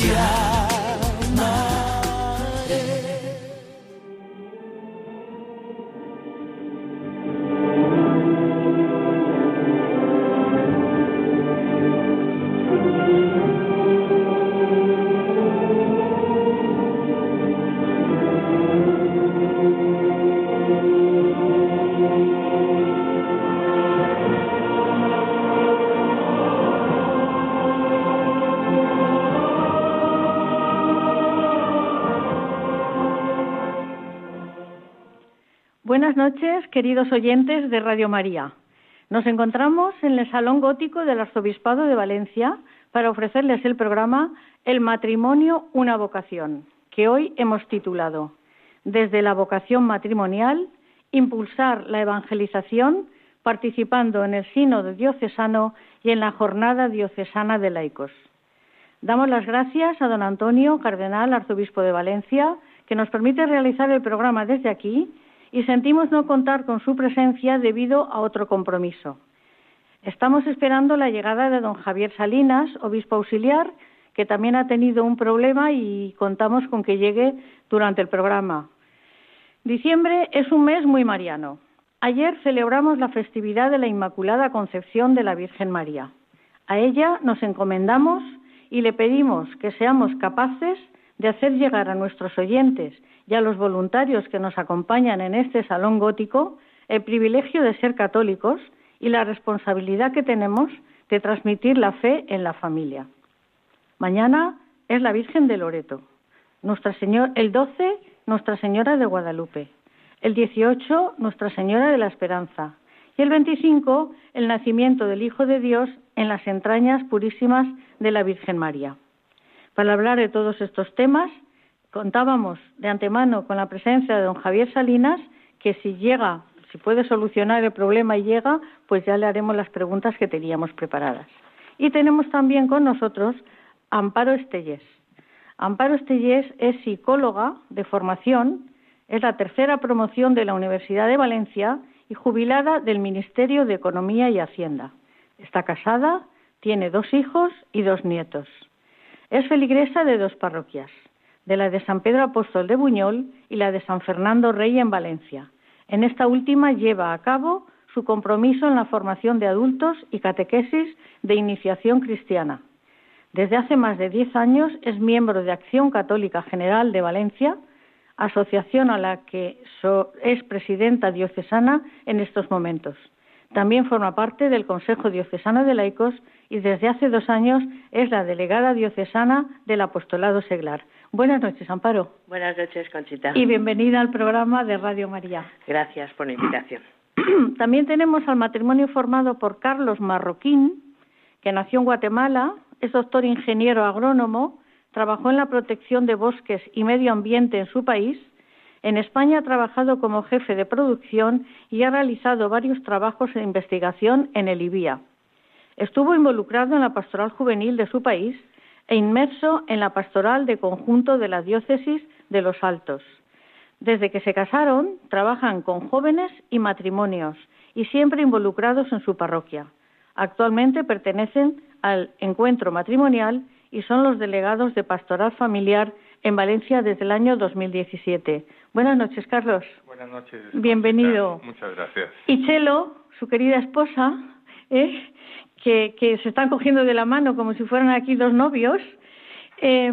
Yeah. Buenas noches, queridos oyentes de Radio María. Nos encontramos en el Salón Gótico del Arzobispado de Valencia para ofrecerles el programa El matrimonio, una vocación, que hoy hemos titulado Desde la vocación matrimonial, impulsar la evangelización participando en el sínodo diocesano y en la jornada diocesana de laicos. Damos las gracias a don Antonio, cardenal, arzobispo de Valencia, que nos permite realizar el programa desde aquí y sentimos no contar con su presencia debido a otro compromiso. Estamos esperando la llegada de don Javier Salinas, obispo auxiliar, que también ha tenido un problema y contamos con que llegue durante el programa. Diciembre es un mes muy mariano. Ayer celebramos la festividad de la Inmaculada Concepción de la Virgen María. A ella nos encomendamos y le pedimos que seamos capaces de hacer llegar a nuestros oyentes y a los voluntarios que nos acompañan en este salón gótico el privilegio de ser católicos y la responsabilidad que tenemos de transmitir la fe en la familia. Mañana es la Virgen de Loreto. Nuestra Señor, el 12, Nuestra Señora de Guadalupe. El 18, Nuestra Señora de la Esperanza. Y el 25, el nacimiento del Hijo de Dios en las entrañas purísimas de la Virgen María. Para hablar de todos estos temas, contábamos de antemano con la presencia de don Javier Salinas, que si llega, si puede solucionar el problema y llega, pues ya le haremos las preguntas que teníamos preparadas. Y tenemos también con nosotros Amparo Estellés. Amparo Estellés es psicóloga de formación, es la tercera promoción de la Universidad de Valencia y jubilada del Ministerio de Economía y Hacienda. Está casada, tiene dos hijos y dos nietos. Es feligresa de dos parroquias, de la de San Pedro Apóstol de Buñol y la de San Fernando Rey en Valencia. En esta última lleva a cabo su compromiso en la formación de adultos y catequesis de iniciación cristiana. Desde hace más de diez años es miembro de Acción Católica General de Valencia, asociación a la que es presidenta diocesana en estos momentos. También forma parte del Consejo Diocesano de Laicos y desde hace dos años es la delegada diocesana del Apostolado Seglar. Buenas noches, Amparo. Buenas noches, Conchita. Y bienvenida al programa de Radio María. Gracias por la invitación. También tenemos al matrimonio formado por Carlos Marroquín, que nació en Guatemala, es doctor ingeniero agrónomo, trabajó en la protección de bosques y medio ambiente en su país. En España ha trabajado como jefe de producción y ha realizado varios trabajos de investigación en el IBIA. Estuvo involucrado en la pastoral juvenil de su país e inmerso en la pastoral de conjunto de la diócesis de Los Altos. Desde que se casaron, trabajan con jóvenes y matrimonios y siempre involucrados en su parroquia. Actualmente pertenecen al encuentro matrimonial y son los delegados de pastoral familiar en Valencia desde el año 2017. Buenas noches, Carlos. Buenas noches. Bienvenido. Muchas gracias. Y Chelo, su querida esposa, ¿eh? que, que, se están cogiendo de la mano como si fueran aquí dos novios, eh,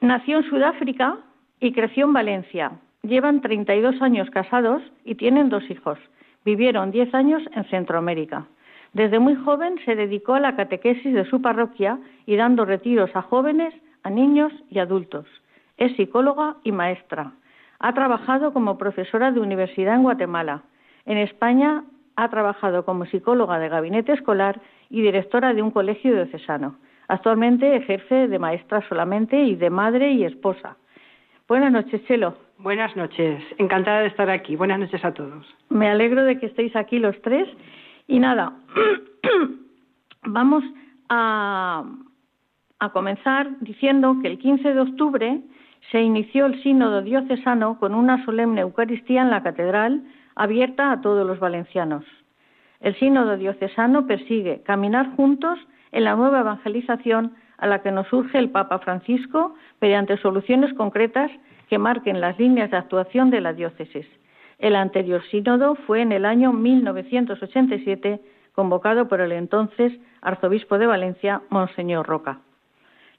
nació en Sudáfrica y creció en Valencia. Llevan 32 años casados y tienen dos hijos. Vivieron 10 años en Centroamérica. Desde muy joven se dedicó a la catequesis de su parroquia y dando retiros a jóvenes, a niños y adultos. Es psicóloga y maestra. Ha trabajado como profesora de universidad en Guatemala. En España ha trabajado como psicóloga de gabinete escolar y directora de un colegio diocesano. Actualmente ejerce de maestra solamente y de madre y esposa. Buenas noches, Chelo. Buenas noches, encantada de estar aquí. Buenas noches a todos. Me alegro de que estéis aquí los tres. Y nada, vamos a, a comenzar diciendo que el 15 de octubre se inició el sínodo diocesano con una solemne Eucaristía en la catedral abierta a todos los valencianos. El sínodo diocesano persigue caminar juntos en la nueva evangelización a la que nos urge el Papa Francisco mediante soluciones concretas que marquen las líneas de actuación de la diócesis. El anterior sínodo fue en el año 1987 convocado por el entonces arzobispo de Valencia, Monseñor Roca.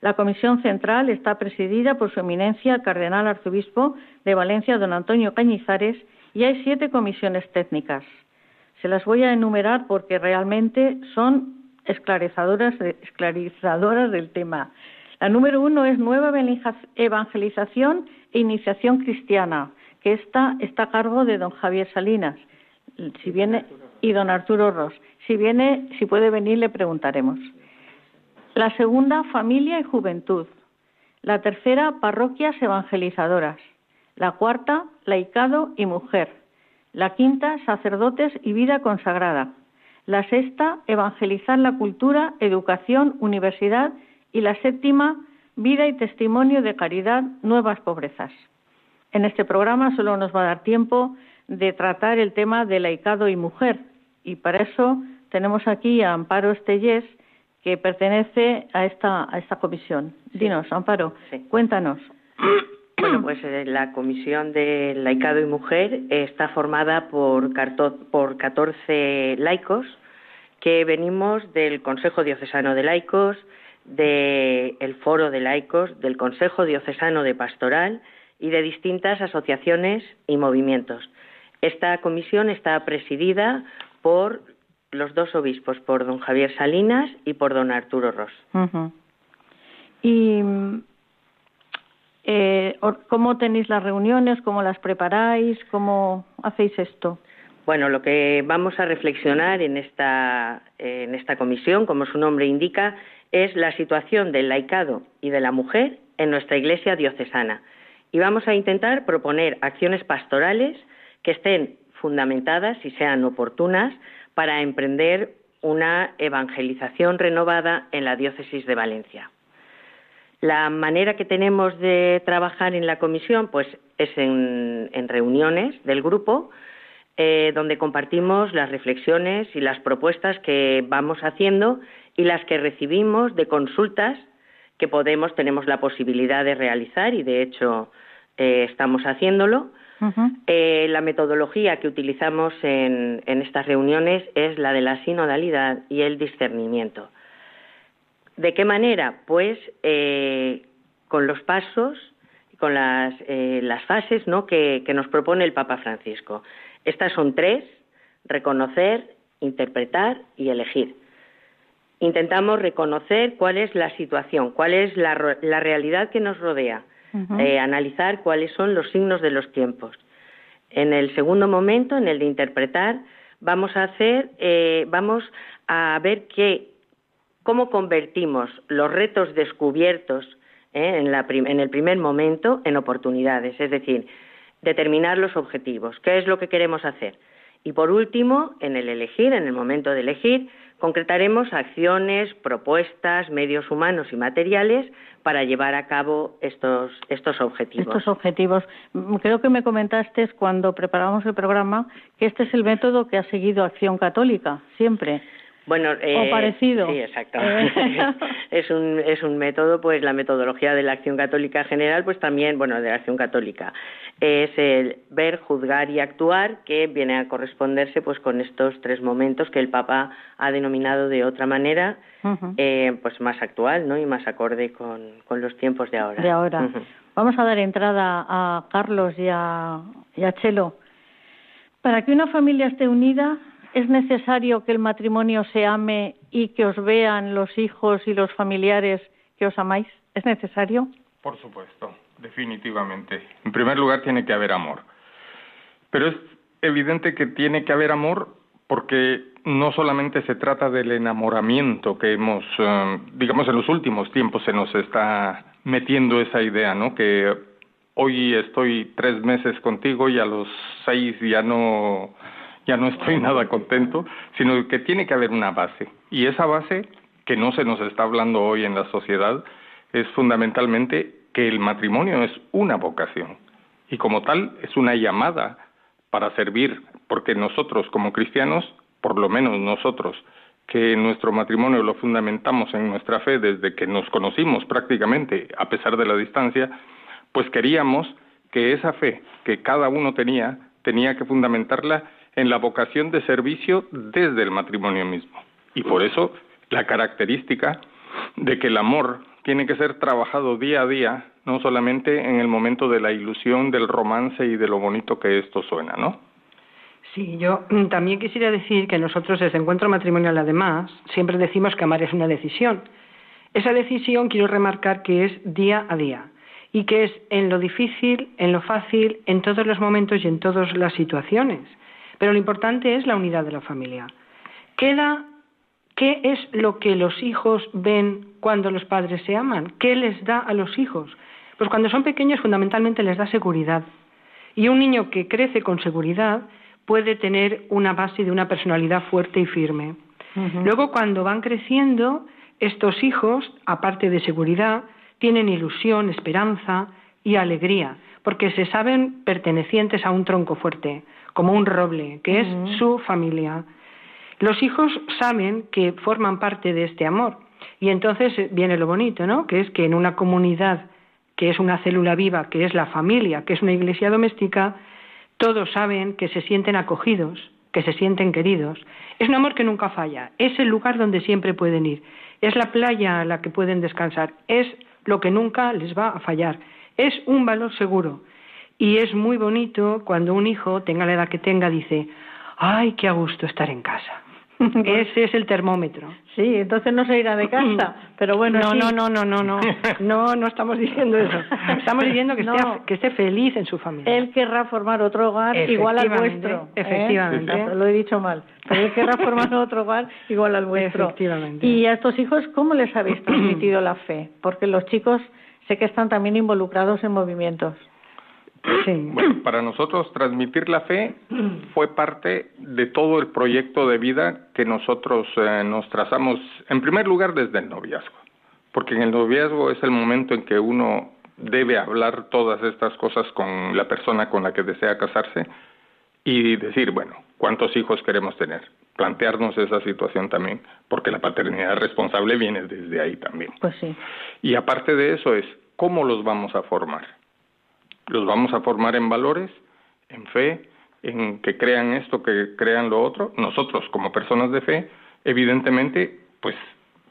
La comisión central está presidida por su eminencia el cardenal arzobispo de Valencia, don Antonio Cañizares, y hay siete comisiones técnicas. Se las voy a enumerar porque realmente son esclarecedoras, del tema. La número uno es Nueva Evangelización e Iniciación Cristiana, que está a cargo de don Javier Salinas. Si viene, y don Arturo Ross. Si viene, si puede venir, le preguntaremos. La segunda, Familia y Juventud. La tercera, Parroquias Evangelizadoras. La cuarta, Laicado y Mujer. La quinta, Sacerdotes y Vida Consagrada. La sexta, Evangelizar la Cultura, Educación, Universidad. Y la séptima, Vida y Testimonio de Caridad, Nuevas Pobrezas. En este programa solo nos va a dar tiempo de tratar el tema de laicado y mujer. Y para eso tenemos aquí a Amparo Estellés, que pertenece a esta, a esta comisión. Dinos, Amparo, cuéntanos. Bueno, pues eh, la Comisión de Laicado y Mujer está formada por, por 14 laicos que venimos del Consejo Diocesano de Laicos, del Foro de Laicos, del Consejo Diocesano de Pastoral y de distintas asociaciones y movimientos. Esta comisión está presidida por los dos obispos, por don Javier Salinas y por don Arturo Ross. ¿Y eh, cómo tenéis las reuniones? ¿Cómo las preparáis? ¿Cómo hacéis esto? Bueno, lo que vamos a reflexionar en esta, en esta comisión, como su nombre indica, es la situación del laicado y de la mujer en nuestra iglesia diocesana. Y vamos a intentar proponer acciones pastorales que estén fundamentadas y sean oportunas para emprender una evangelización renovada en la diócesis de Valencia. La manera que tenemos de trabajar en la comisión pues, es en, reuniones del grupo, eh, donde compartimos las reflexiones y las propuestas que vamos haciendo y las que recibimos de consultas que podemos, tenemos la posibilidad de realizar y de hecho eh, estamos haciéndolo eh, la metodología que utilizamos en, estas reuniones es la de la sinodalidad y el discernimiento. ¿De qué manera? Pues eh, con los pasos, con las, eh, fases que, que nos propone el Papa Francisco. Estas son tres, reconocer, interpretar y elegir. Intentamos reconocer cuál es la situación, cuál es la, la realidad que nos rodea, eh, analizar cuáles son los signos de los tiempos. En el segundo momento, en el de interpretar, vamos a hacer, eh, vamos a ver cómo convertimos los retos descubiertos eh, en, en el primer momento en oportunidades, es decir, determinar los objetivos, qué es lo que queremos hacer. Y por último, en el elegir, en el momento de elegir, concretaremos acciones, propuestas, medios humanos y materiales para llevar a cabo estos, estos objetivos. Estos objetivos. Mm, creo que me comentaste cuando preparamos el programa que este es el método que ha seguido Acción Católica, siempre. Bueno, eh, parecido. Sí, exacto. Eh. es, un, es un método, pues la metodología de la acción católica general, pues también, bueno, de la acción católica, es el ver, juzgar y actuar, que viene a corresponderse pues con estos tres momentos que el Papa ha denominado de otra manera, eh, pues más actual, ¿no? Y más acorde con, con los tiempos de ahora. De ahora. Vamos a dar entrada a Carlos y a, y a Chelo. Para que una familia esté unida, ¿Es necesario que el matrimonio se ame y que os vean los hijos y los familiares que os amáis? ¿Es necesario? Por supuesto, definitivamente. En primer lugar, tiene que haber amor. Pero es evidente que tiene que haber amor porque no solamente se trata del enamoramiento que hemos, eh, digamos, en los últimos tiempos se nos está metiendo esa idea, ¿no? Que hoy estoy tres meses contigo y a los seis ya no, ya no estoy nada contento, sino que tiene que haber una base. Y esa base, que no se nos está hablando hoy en la sociedad, es fundamentalmente que el matrimonio es una vocación y como tal es una llamada para servir, porque nosotros como cristianos, por lo menos nosotros, que nuestro matrimonio lo fundamentamos en nuestra fe desde que nos conocimos prácticamente, a pesar de la distancia, pues queríamos que esa fe que cada uno tenía, tenía que fundamentarla en la vocación de servicio desde el matrimonio mismo. Y por eso la característica de que el amor tiene que ser trabajado día a día, no solamente en el momento de la ilusión, del romance y de lo bonito que esto suena, ¿no? Sí, yo también quisiera decir que nosotros desde Encuentro Matrimonial, además, siempre decimos que amar es una decisión. Esa decisión quiero remarcar que es día a día y que es en lo difícil, en lo fácil, en todos los momentos y en todas las situaciones. Pero lo importante es la unidad de la familia. Queda ¿Qué es lo que los hijos ven cuando los padres se aman? ¿Qué les da a los hijos? Pues cuando son pequeños fundamentalmente les da seguridad. Y un niño que crece con seguridad puede tener una base de una personalidad fuerte y firme. Luego cuando van creciendo, estos hijos, aparte de seguridad, tienen ilusión, esperanza y alegría, porque se saben pertenecientes a un tronco fuerte, como un roble, que es su familia. Los hijos saben que forman parte de este amor y entonces viene lo bonito, ¿no? Que es que en una comunidad que es una célula viva, que es la familia, que es una iglesia doméstica, todos saben que se sienten acogidos, que se sienten queridos. Es un amor que nunca falla, es el lugar donde siempre pueden ir, es la playa a la que pueden descansar, es lo que nunca les va a fallar, es un valor seguro. Y es muy bonito cuando un hijo, tenga la edad que tenga, dice, ay, qué a gusto estar en casa. Ese es el termómetro. Sí, entonces no se irá de casa, pero bueno. No, no, no, no, no, no, no, no estamos diciendo eso. Estamos diciendo que, esté, que esté feliz en su familia. Él querrá formar otro hogar igual al vuestro. ¿eh? Efectivamente. Lo he dicho mal. Pero él querrá formar otro hogar igual al vuestro. Efectivamente. Y a estos hijos, ¿cómo les habéis transmitido la fe? Porque los chicos sé que están también involucrados en movimientos. Bueno, para nosotros transmitir la fe fue parte de todo el proyecto de vida que nosotros eh, nos trazamos, en primer lugar desde el noviazgo, porque en el noviazgo es el momento en que uno debe hablar todas estas cosas con la persona con la que desea casarse y decir, bueno, ¿cuántos hijos queremos tener? Plantearnos esa situación también, porque la paternidad responsable viene desde ahí también. Pues sí. Y aparte de eso es, ¿cómo los vamos a formar? Los vamos a formar en valores, en fe, en que crean esto, que crean lo otro. Nosotros, como personas de fe, evidentemente, pues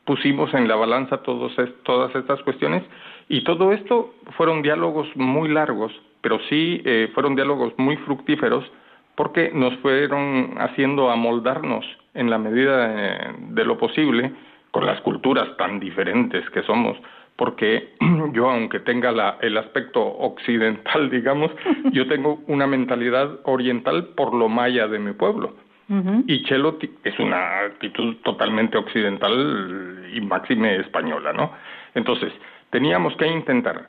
pusimos en la balanza todos todas estas cuestiones y todo esto fueron diálogos muy largos, pero sí eh, fueron diálogos muy fructíferos porque nos fueron haciendo amoldarnos en la medida de lo posible con las culturas tan diferentes que somos, porque yo, aunque tenga la, el aspecto occidental, digamos, yo tengo una mentalidad oriental por lo maya de mi pueblo. Y Chelo es una actitud totalmente occidental y máxime española, ¿no? Entonces, teníamos que intentar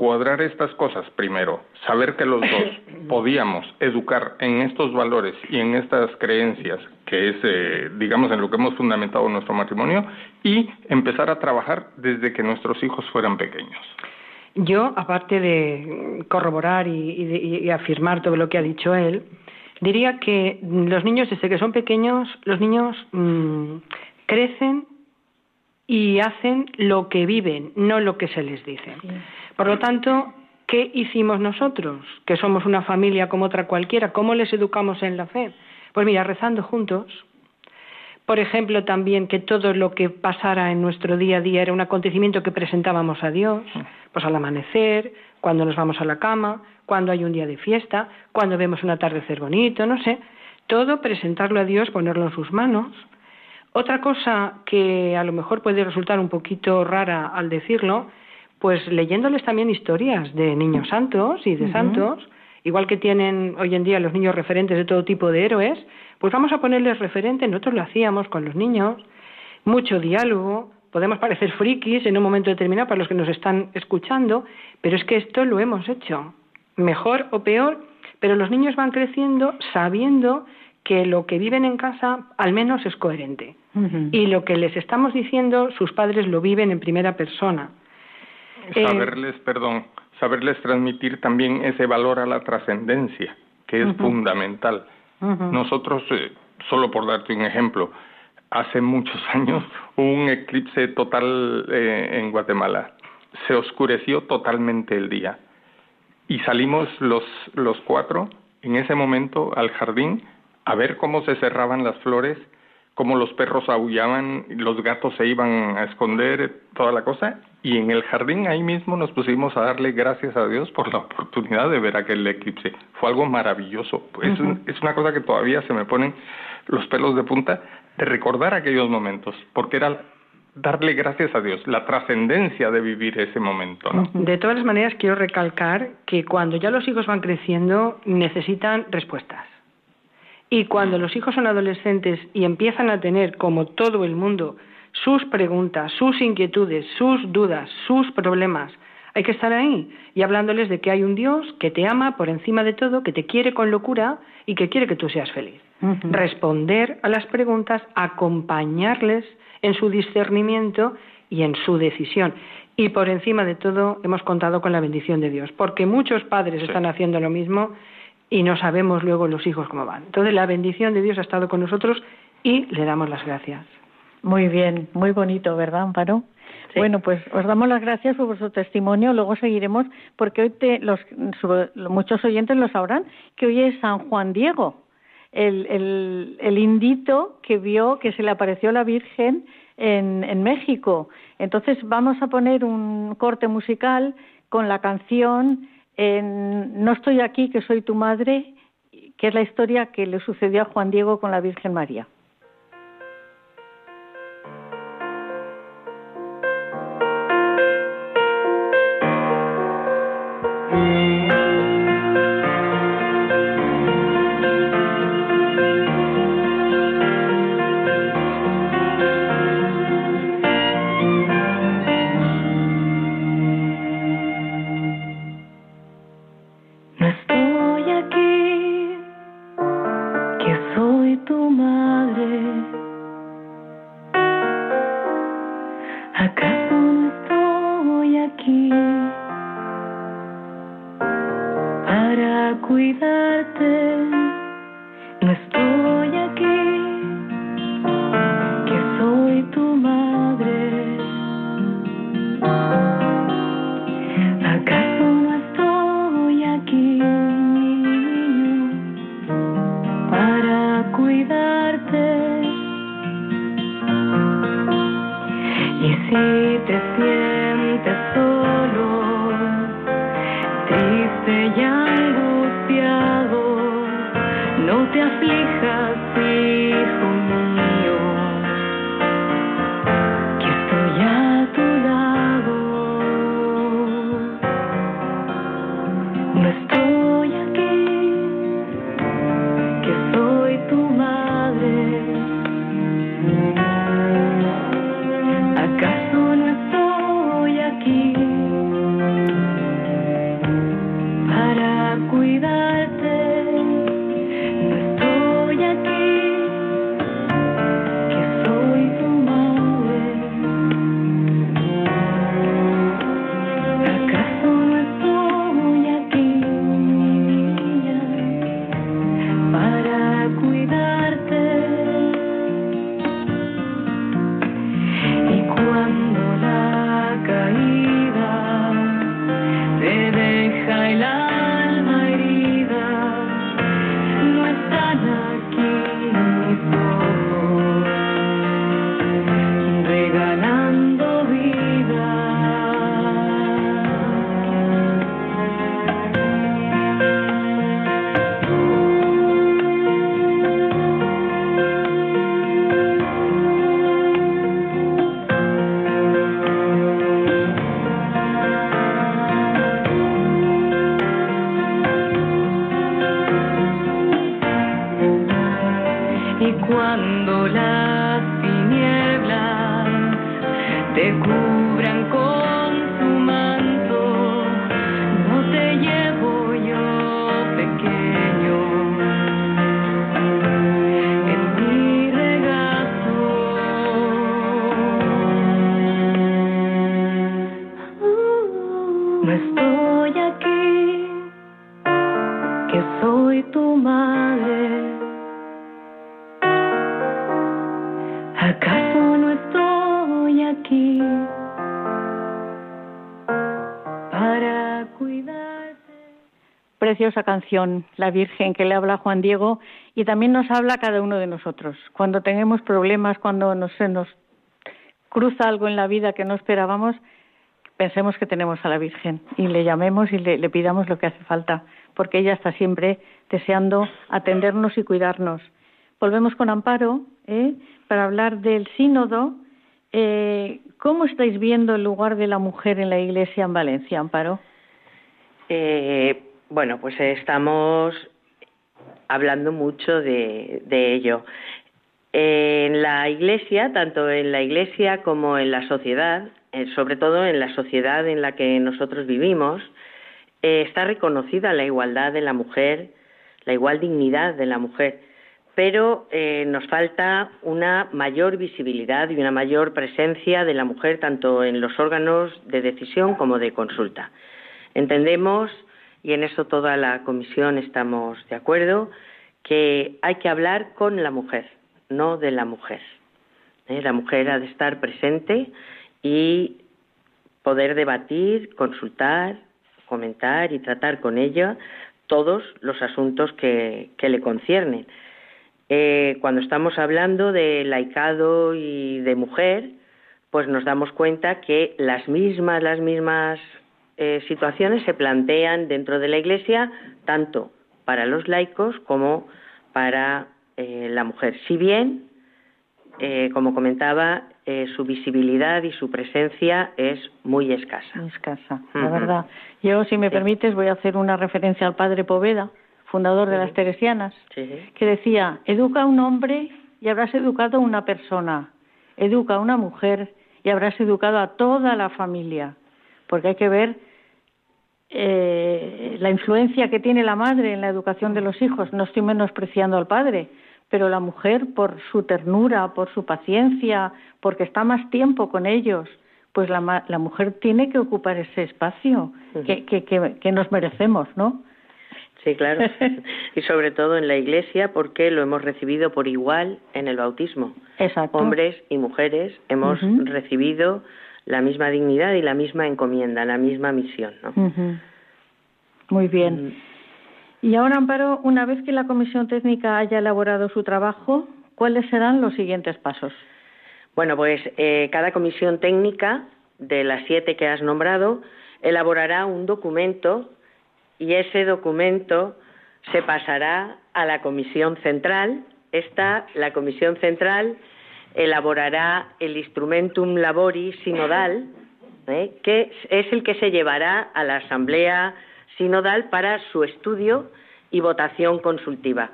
cuadrar estas cosas primero, saber que los dos podíamos educar en estos valores y en estas creencias, que es, eh, digamos, en lo que hemos fundamentado nuestro matrimonio, y empezar a trabajar desde que nuestros hijos fueran pequeños. Yo, aparte de corroborar y, afirmar todo lo que ha dicho él, diría que los niños, desde que son pequeños, los niños mm, crecen y hacen lo que viven, no lo que se les dice. Por lo tanto, ¿qué hicimos nosotros, que somos una familia como otra cualquiera? ¿Cómo les educamos en la fe? Pues mira, rezando juntos. Por ejemplo, también que todo lo que pasara en nuestro día a día era un acontecimiento que presentábamos a Dios, pues al amanecer, cuando nos vamos a la cama, cuando hay un día de fiesta, cuando vemos un atardecer bonito, no sé. Todo presentarlo a Dios, ponerlo en sus manos Otra cosa que a lo mejor puede resultar un poquito rara al decirlo, pues leyéndoles también historias de niños santos y de santos, igual que tienen hoy en día los niños referentes de todo tipo de héroes, pues vamos a ponerles referentes, nosotros lo hacíamos con los niños, mucho diálogo, podemos parecer frikis en un momento determinado para los que nos están escuchando, pero es que esto lo hemos hecho, mejor o peor, pero los niños van creciendo sabiendo que lo que viven en casa al menos es coherente. Y lo que les estamos diciendo, sus padres lo viven en primera persona. Eh, saberles, perdón, saberles transmitir también ese valor a la trascendencia, que es fundamental. Nosotros, eh, solo por darte un ejemplo, hace muchos años hubo un eclipse total eh, en Guatemala. Se oscureció totalmente el día. Y salimos los, los cuatro en ese momento al jardín a ver cómo se cerraban las flores, cómo los perros aullaban, los gatos se iban a esconder, toda la cosa, y en el jardín ahí mismo nos pusimos a darle gracias a Dios por la oportunidad de ver aquel eclipse. Fue algo maravilloso. Es, es una cosa que todavía se me ponen los pelos de punta de recordar aquellos momentos, porque era darle gracias a Dios, la trascendencia de vivir ese momento. ¿no? De todas las maneras, quiero recalcar que cuando ya los hijos van creciendo, necesitan respuestas. Y cuando los hijos son adolescentes y empiezan a tener, como todo el mundo, sus preguntas, sus inquietudes, sus dudas, sus problemas, hay que estar ahí y hablándoles de que hay un Dios que te ama por encima de todo, que te quiere con locura y que quiere que tú seas feliz. Responder a las preguntas, acompañarles en su discernimiento y en su decisión. Y por encima de todo, hemos contado con la bendición de Dios, porque muchos padres están haciendo lo mismo y no sabemos luego los hijos cómo van. Entonces la bendición de Dios ha estado con nosotros y le damos las gracias. Muy bien, muy bonito, ¿verdad, Amparo? Bueno, pues os damos las gracias por vuestro testimonio. Luego seguiremos, porque hoy te, los, muchos oyentes lo sabrán, que hoy es San Juan Diego, el, el, el indito que vio que se le apareció la Virgen en, en México. Entonces vamos a poner un corte musical con la canción no estoy aquí, que soy tu madre, que es la historia que le sucedió a Juan Diego con la Virgen María. Esa canción, La Virgen, que le habla Juan Diego y también nos habla cada uno de nosotros. Cuando tenemos problemas, cuando nos, se nos cruza algo en la vida que no esperábamos, pensemos que tenemos a la Virgen y le llamemos y le, pidamos lo que hace falta, porque ella está siempre deseando atendernos y cuidarnos. Volvemos con Amparo ¿eh? para hablar del sínodo. Eh, ¿Cómo estáis viendo el lugar de la mujer en la Iglesia en Valencia, Amparo? Eh, bueno, pues estamos hablando mucho de, ello. En la Iglesia, tanto en la Iglesia como en la sociedad, eh, sobre todo en la sociedad en la que nosotros vivimos, eh, está reconocida la igualdad de la mujer, la igual dignidad de la mujer, pero eh, nos falta una mayor visibilidad y una mayor presencia de la mujer tanto en los órganos de decisión como de consulta. Entendemos y en eso toda la comisión estamos de acuerdo, que hay que hablar con la mujer, no de la mujer. ¿eh? La mujer ha de estar presente y poder debatir, consultar, comentar y tratar con ella todos los asuntos que, le conciernen. Eh, cuando estamos hablando de laicado y de mujer, pues nos damos cuenta que las mismas, las mismas eh, situaciones se plantean dentro de la Iglesia tanto para los laicos como para eh, la mujer. Si bien, eh, como comentaba, su visibilidad y su presencia es muy escasa. Escasa, la verdad. Yo, si me permites, voy a hacer una referencia al padre Poveda, fundador de las Teresianas, que decía, educa a un hombre y habrás educado a una persona, educa a una mujer y habrás educado a toda la familia, porque hay que ver eh, la influencia que tiene la madre en la educación de los hijos. No estoy menospreciando al padre, pero la mujer, por su ternura, por su paciencia, porque está más tiempo con ellos, pues la, la mujer tiene que ocupar ese espacio que, que, que, nos merecemos, ¿no? Sí, claro. y sobre todo en la Iglesia, porque lo hemos recibido por igual en el bautismo. Exacto. Hombres y mujeres hemos recibido la misma dignidad y la misma encomienda, la misma misión. ¿no? Muy bien. Mm. Y ahora, Amparo, una vez que la Comisión Técnica haya elaborado su trabajo, ¿cuáles serán los siguientes pasos? Bueno, pues eh, cada comisión técnica de las siete que has nombrado elaborará un documento y ese documento se pasará a la comisión central. Esta, la comisión central, elaborará el instrumentum labori sinodal, ¿eh? que es el que se llevará a la asamblea sinodal para su estudio y votación consultiva.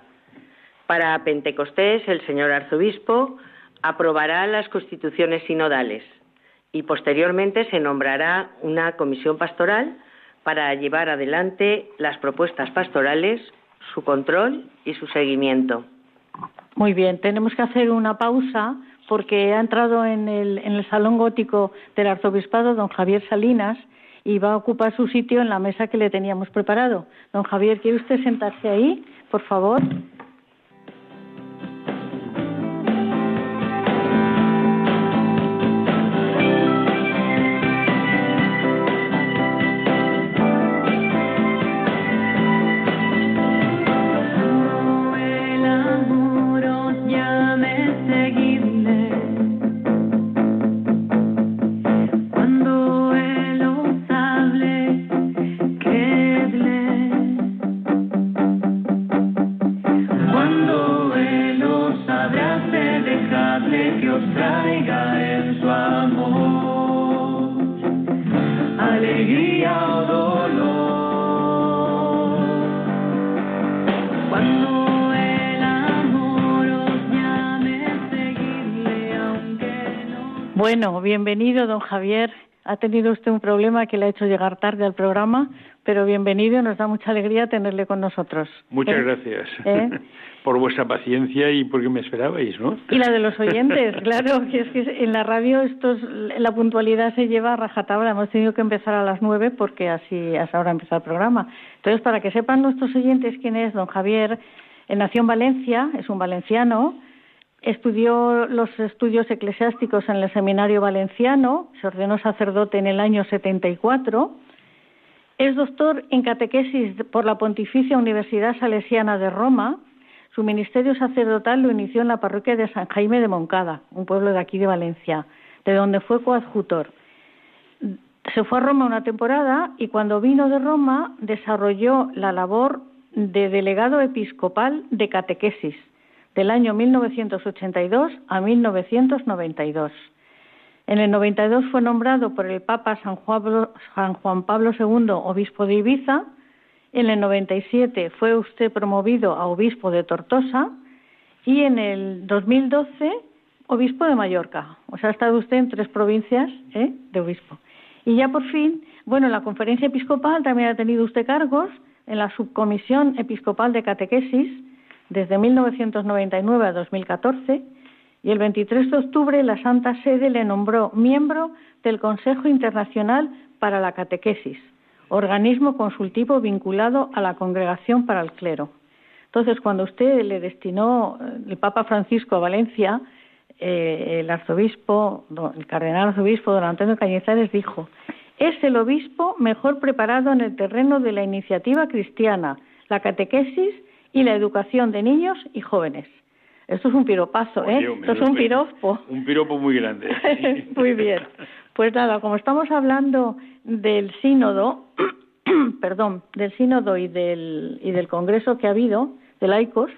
Para Pentecostés, el señor arzobispo aprobará las constituciones sinodales y posteriormente se nombrará una comisión pastoral para llevar adelante las propuestas pastorales, su control y su seguimiento. Muy bien, tenemos que hacer una pausa porque ha entrado en el, en el salón gótico del arzobispado don Javier Salinas y va a ocupar su sitio en la mesa que le teníamos preparado. Don Javier, ¿quiere usted sentarse ahí, por favor? Bienvenido, don Javier. Ha tenido usted un problema que le ha hecho llegar tarde al programa, pero bienvenido, nos da mucha alegría tenerle con nosotros. Muchas ¿Eh? gracias ¿Eh? por vuestra paciencia y porque me esperabais, ¿no? Y la de los oyentes, claro, que es que en la radio estos, la puntualidad se lleva a rajatabla, hemos tenido que empezar a las nueve porque así hasta ahora empezar el programa. Entonces, para que sepan nuestros oyentes quién es don Javier, nació en Valencia, es un valenciano, Estudió los estudios eclesiásticos en el Seminario Valenciano, se ordenó sacerdote en el año 74. Es doctor en catequesis por la Pontificia Universidad Salesiana de Roma. Su ministerio sacerdotal lo inició en la parroquia de San Jaime de Moncada, un pueblo de aquí de Valencia, de donde fue coadjutor. Se fue a Roma una temporada y cuando vino de Roma desarrolló la labor de delegado episcopal de catequesis del año 1982 a 1992. En el 92 fue nombrado por el Papa San Juan, Pablo II obispo de Ibiza. En el 97 fue usted promovido a obispo de Tortosa y en el 2012 obispo de Mallorca. O sea, ha estado usted en tres provincias ¿eh? de obispo. Y ya por fin, bueno, en la conferencia episcopal también ha tenido usted cargos en la subcomisión episcopal de catequesis desde 1999 a 2014 y el 23 de octubre la Santa Sede le nombró miembro del Consejo Internacional para la Catequesis, organismo consultivo vinculado a la Congregación para el Clero. Entonces, cuando usted le destinó eh, el Papa Francisco a Valencia, eh, el arzobispo, el cardenal arzobispo don Antonio Cañizares dijo, es el obispo mejor preparado en el terreno de la iniciativa cristiana, la catequesis y la educación de niños y jóvenes. Esto es un piropazo, ¿eh? Esto es un piropo. Un piropo muy grande. muy bien. Pues nada, como estamos hablando del sínodo, perdón, del sínodo y del, y del congreso que ha habido de laicos,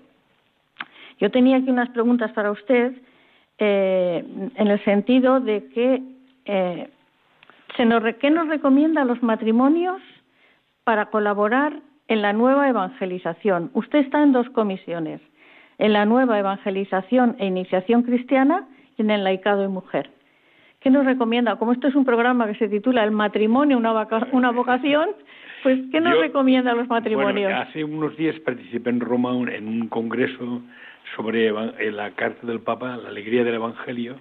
yo tenía aquí unas preguntas para usted eh, en el sentido de que eh, se nos, ¿qué nos recomienda los matrimonios para colaborar en la nueva evangelización. Usted está en dos comisiones, en la nueva evangelización e iniciación cristiana y en el laicado y mujer. ¿Qué nos recomienda? Como esto es un programa que se titula El matrimonio, una, vocación, pues ¿qué nos recomienda a los matrimonios? hace unos días participé en Roma en un congreso sobre la carta del Papa, la alegría del Evangelio,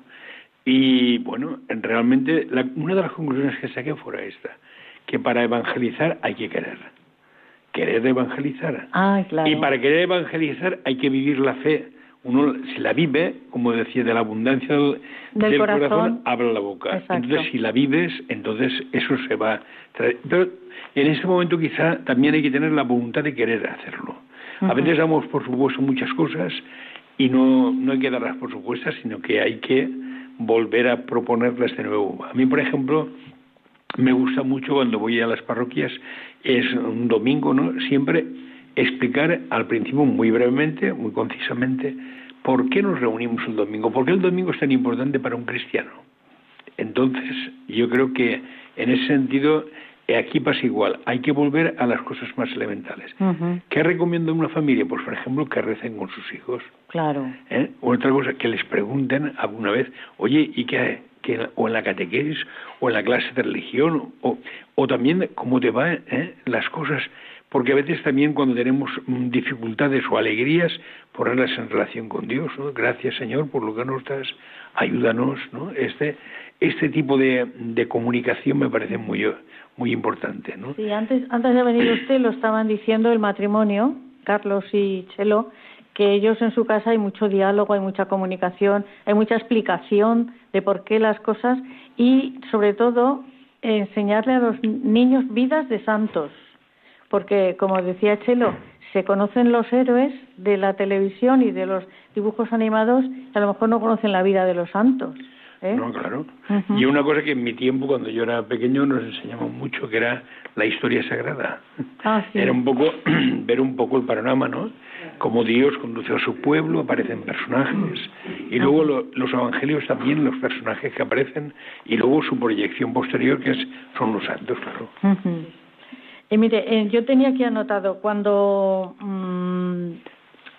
y bueno, realmente una de las conclusiones que saqué fue esta, que para evangelizar hay que querer querer evangelizar. Ah, claro. Y para querer evangelizar hay que vivir la fe. Uno, si la vive, como decía, de la abundancia del, corazón, habla la boca. Entonces, si la vives, entonces eso se va. Pero en ese momento quizá también hay que tener la voluntad de querer hacerlo. A veces damos por supuesto muchas cosas y no, no hay que darlas por supuestas, sino que hay que volver a proponerlas de nuevo. A mí, por ejemplo, me gusta mucho cuando voy a las parroquias, es un domingo, ¿no? Siempre explicar al principio muy brevemente, muy concisamente, por qué nos reunimos el domingo, por qué el domingo es tan importante para un cristiano. Entonces, yo creo que en ese sentido aquí pasa igual, hay que volver a las cosas más elementales. ¿Qué recomiendo a una familia? Pues, por ejemplo, que recen con sus hijos. Claro. ¿Eh? Otra cosa, que les pregunten alguna vez, oye, ¿y qué, o en la catequesis o en la clase de religión o, o también cómo te van ¿eh? las cosas porque a veces también cuando tenemos mm, dificultades o alegrías ponerlas en relación con Dios ¿no? gracias Señor por lo que nos das ayúdanos ¿no? este este tipo de, de comunicación me parece muy muy importante ¿no? sí antes antes de venir usted lo estaban diciendo el matrimonio Carlos y Chelo que ellos en su casa hay mucho diálogo, hay mucha comunicación, hay mucha explicación de por qué las cosas y sobre todo enseñarle a los niños vidas de santos, porque como decía Chelo, se conocen los héroes de la televisión y de los dibujos animados y a lo mejor no conocen la vida de los santos. ¿eh? No, claro. Y una cosa que en mi tiempo, cuando yo era pequeño, nos enseñamos mucho, que era la historia sagrada. Ah, era un poco, ver un poco el panorama, ¿no? Cómo Dios conduce a su pueblo, aparecen personajes, y luego los evangelios también, los personajes que aparecen, y luego su proyección posterior, que es, son los santos, claro. Y mire, eh, yo tenía aquí anotado, cuando mm,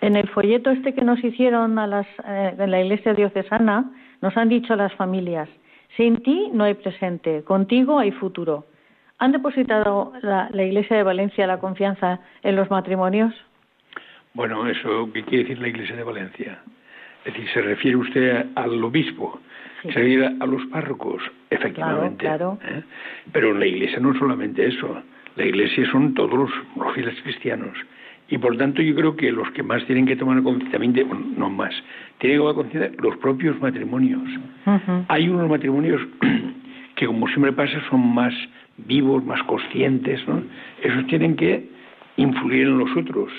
en el folleto este que nos hicieron a las, eh, en la iglesia diocesana, nos han dicho a las familias Sin ti no hay presente, contigo hay futuro. ¿Han depositado la, Iglesia de Valencia la confianza en los matrimonios? Bueno, eso, ¿qué quiere decir la Iglesia de Valencia? Es decir, ¿se refiere usted al obispo? ¿Se refiere a los párrocos? Efectivamente. Claro, ¿eh? Pero la Iglesia no es solamente eso. La Iglesia son todos los, fieles cristianos. Y por tanto yo creo que los que más tienen que tomar conciencia, no más, tienen que tomar conciencia los propios matrimonios. Hay unos matrimonios que como siempre pasa son más vivos, más conscientes, ¿no? Esos tienen que influir en los otros,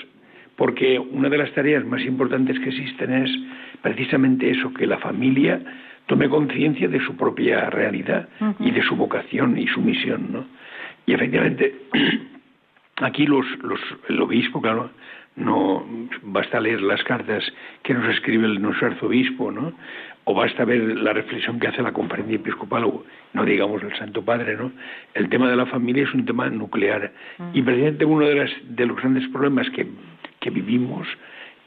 porque una de las tareas más importantes que existen es precisamente eso, que la familia tome conciencia de su propia realidad y de su vocación y su misión, ¿no? Y efectivamente, aquí los, los, el obispo, claro, no basta leer las cartas que nos escribe el nuestro arzobispo, ¿no? O basta ver la reflexión que hace la conferencia episcopal, o no digamos el Santo Padre, ¿no? El tema de la familia es un tema nuclear. Y precisamente uno de, las, de los grandes problemas que, que vivimos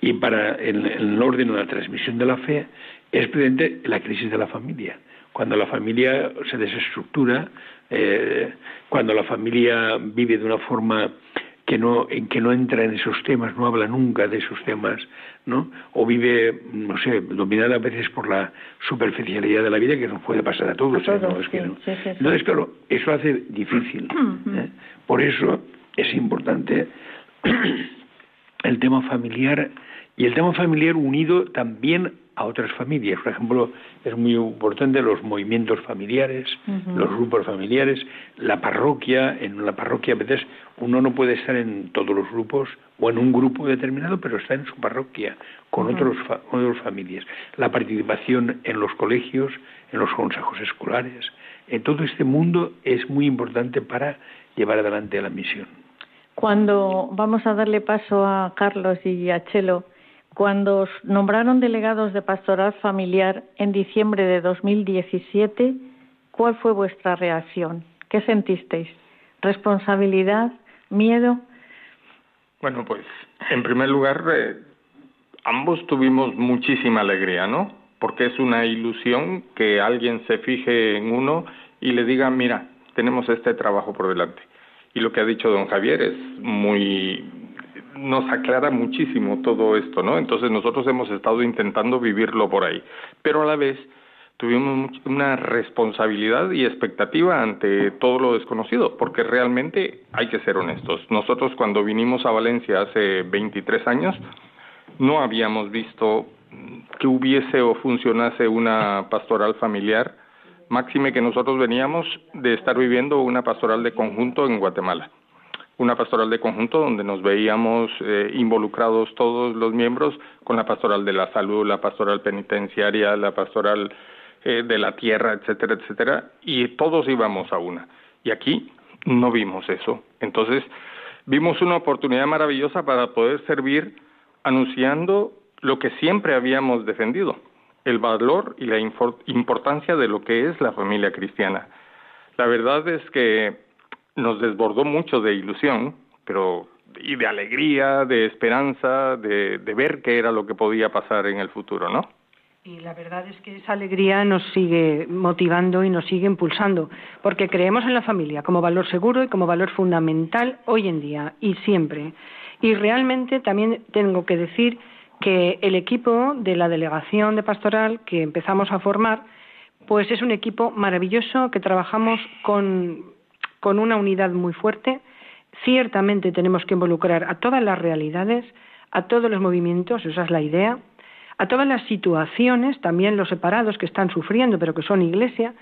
y para el, el orden de la transmisión de la fe es precisamente la crisis de la familia. Cuando la familia se desestructura, eh, cuando la familia vive de una forma que no, en que no entra en esos temas, no habla nunca de esos temas, ¿no? O vive, no sé, dominada a veces por la superficialidad de la vida que nos puede pasar a todos. ¿eh? ¿no? Es que no. Entonces, claro, eso hace difícil. ¿eh? Por eso es importante el tema familiar y el tema familiar unido también a otras familias. Por ejemplo, es muy importante los movimientos familiares, los grupos familiares, la parroquia. En la parroquia a veces uno no puede estar en todos los grupos o en un grupo determinado, pero está en su parroquia con otros otras familias. La participación en los colegios, en los consejos escolares, en todo este mundo es muy importante para llevar adelante la misión. Cuando vamos a darle paso a Carlos y a Chelo, cuando nombraron delegados de pastoral familiar en diciembre de 2017, ¿cuál fue vuestra reacción? ¿Qué sentisteis? ¿Responsabilidad? ¿Miedo? Bueno, pues en primer lugar, eh, ambos tuvimos muchísima alegría, ¿no? Porque es una ilusión que alguien se fije en uno y le diga, mira, tenemos este trabajo por delante. Y lo que ha dicho don Javier es muy nos aclara muchísimo todo esto, ¿no? Entonces nosotros hemos estado intentando vivirlo por ahí, pero a la vez tuvimos una responsabilidad y expectativa ante todo lo desconocido, porque realmente hay que ser honestos. Nosotros cuando vinimos a Valencia hace 23 años, no habíamos visto que hubiese o funcionase una pastoral familiar, máxime que nosotros veníamos de estar viviendo una pastoral de conjunto en Guatemala una pastoral de conjunto donde nos veíamos eh, involucrados todos los miembros con la pastoral de la salud, la pastoral penitenciaria, la pastoral eh, de la tierra, etcétera, etcétera, y todos íbamos a una. Y aquí no vimos eso. Entonces, vimos una oportunidad maravillosa para poder servir anunciando lo que siempre habíamos defendido, el valor y la importancia de lo que es la familia cristiana. La verdad es que nos desbordó mucho de ilusión, pero y de alegría, de esperanza, de, ver qué era lo que podía pasar en el futuro, ¿no? Y la verdad es que esa alegría nos sigue motivando y nos sigue impulsando, porque creemos en la familia como valor seguro y como valor fundamental hoy en día y siempre. Y realmente también tengo que decir que el equipo de la delegación de pastoral que empezamos a formar, pues es un equipo maravilloso que trabajamos con con una unidad muy fuerte. Ciertamente tenemos que involucrar a todas las realidades, a todos los movimientos, esa es la idea, a todas las situaciones, también los separados que están sufriendo, pero que son iglesia,